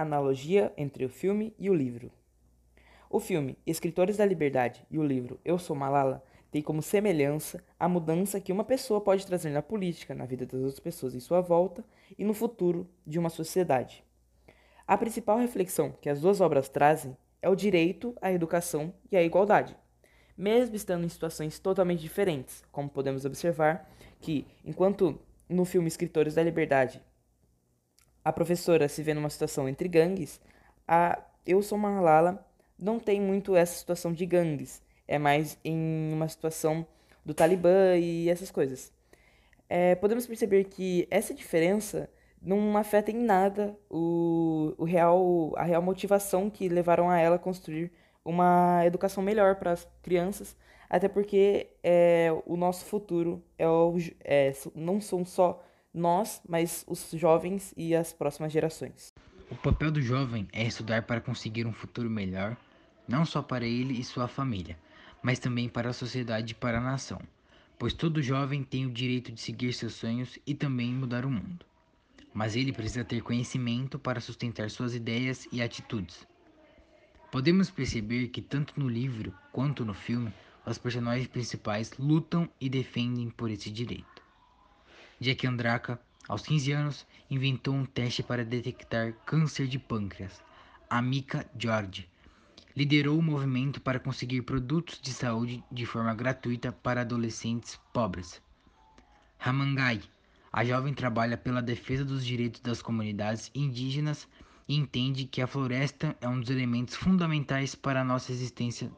Analogia entre o filme e o livro. O filme Escritores da Liberdade e o livro Eu Sou Malala têm como semelhança a mudança que uma pessoa pode trazer na política, na vida das outras pessoas em sua volta e no futuro de uma sociedade. A principal reflexão que as duas obras trazem é o direito à educação e à igualdade, mesmo estando em situações totalmente diferentes, como podemos observar que, enquanto no filme Escritores da Liberdade a professora se vê numa situação entre gangues, a Eu Sou Malala não tem muito essa situação de gangues, é mais em uma situação do Talibã e essas coisas. É, podemos perceber que essa diferença não afeta em nada o, o real, a real motivação que levaram a ela a construir uma educação melhor para as crianças, até porque é, o nosso futuro é, é, não são só nós, mas os jovens e as próximas gerações. O papel do jovem é estudar para conseguir um futuro melhor, não só para ele e sua família, mas também para a sociedade e para a nação, pois todo jovem tem o direito de seguir seus sonhos e também mudar o mundo. Mas ele precisa ter conhecimento para sustentar suas ideias e atitudes. Podemos perceber que tanto no livro quanto no filme, os personagens principais lutam e defendem por esse direito. Jack Andraka, aos 15 anos, inventou um teste para detectar câncer de pâncreas. A Mika George liderou o movimento para conseguir produtos de saúde de forma gratuita para adolescentes pobres. Ramangai, a jovem trabalha pela defesa dos direitos das comunidades indígenas e entende que a floresta é um dos elementos fundamentais para a nossa existência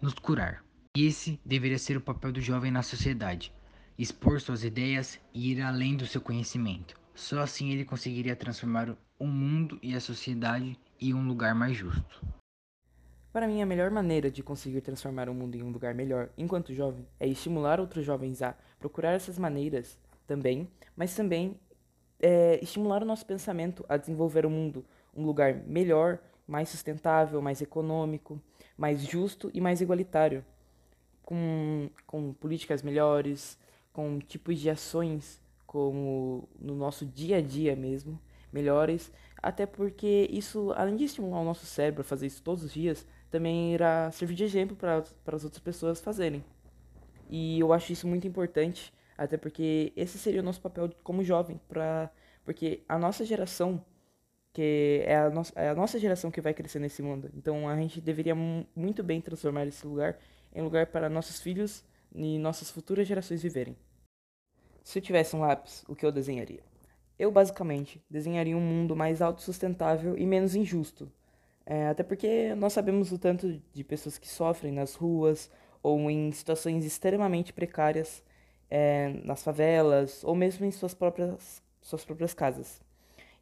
nos curar. E esse deveria ser o papel do jovem na sociedade expor suas ideias e ir além do seu conhecimento. Só assim ele conseguiria transformar o mundo e a sociedade em um lugar mais justo. Para mim, a melhor maneira de conseguir transformar o mundo em um lugar melhor enquanto jovem é estimular outros jovens a procurar essas maneiras também, mas também é, estimular o nosso pensamento a desenvolver o mundo um lugar melhor, mais sustentável, mais econômico, mais justo e mais igualitário, com, com políticas melhores, com tipos de ações como no nosso dia a dia mesmo, melhores, até porque isso, além de estimular o nosso cérebro a fazer isso todos os dias, também irá servir de exemplo para as outras pessoas fazerem. E eu acho isso muito importante, até porque esse seria o nosso papel como jovem, pra, porque a nossa geração, que é a, no, é a nossa geração que vai crescer nesse mundo, então a gente deveria muito bem transformar esse lugar em lugar para nossos filhos e nossas futuras gerações viverem. Se eu tivesse um lápis, o que eu desenharia? Eu basicamente desenharia um mundo mais autossustentável e menos injusto. É, até porque nós sabemos o tanto de pessoas que sofrem nas ruas ou em situações extremamente precárias é, nas favelas ou mesmo em suas próprias, suas próprias casas.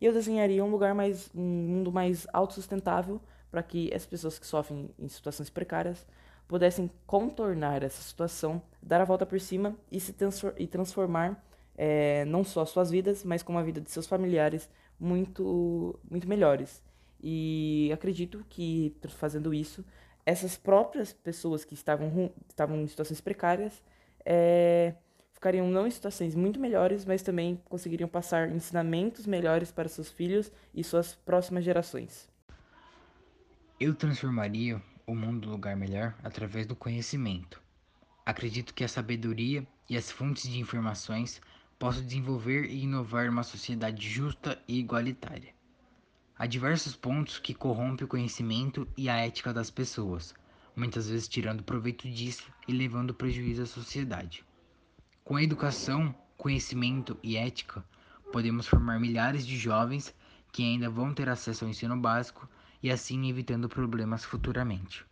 E eu desenharia um lugar mais, um mundo mais autossustentável para que as pessoas que sofrem em situações precárias pudessem contornar essa situação, dar a volta por cima e se transfor e transformar é, não só suas vidas, mas como a vida de seus familiares muito, muito melhores. E acredito que fazendo isso, essas próprias pessoas que estavam, estavam em situações precárias é, ficariam não em situações muito melhores, mas também conseguiriam passar ensinamentos melhores para seus filhos e suas próximas gerações. Eu transformaria o mundo um lugar melhor através do conhecimento. Acredito que a sabedoria e as fontes de informações possam desenvolver e inovar uma sociedade justa e igualitária. Há diversos pontos que corrompem o conhecimento e a ética das pessoas, muitas vezes tirando proveito disso e levando prejuízo à sociedade. Com a educação, conhecimento e ética, podemos formar milhares de jovens que ainda vão ter acesso ao ensino básico e assim evitando problemas futuramente.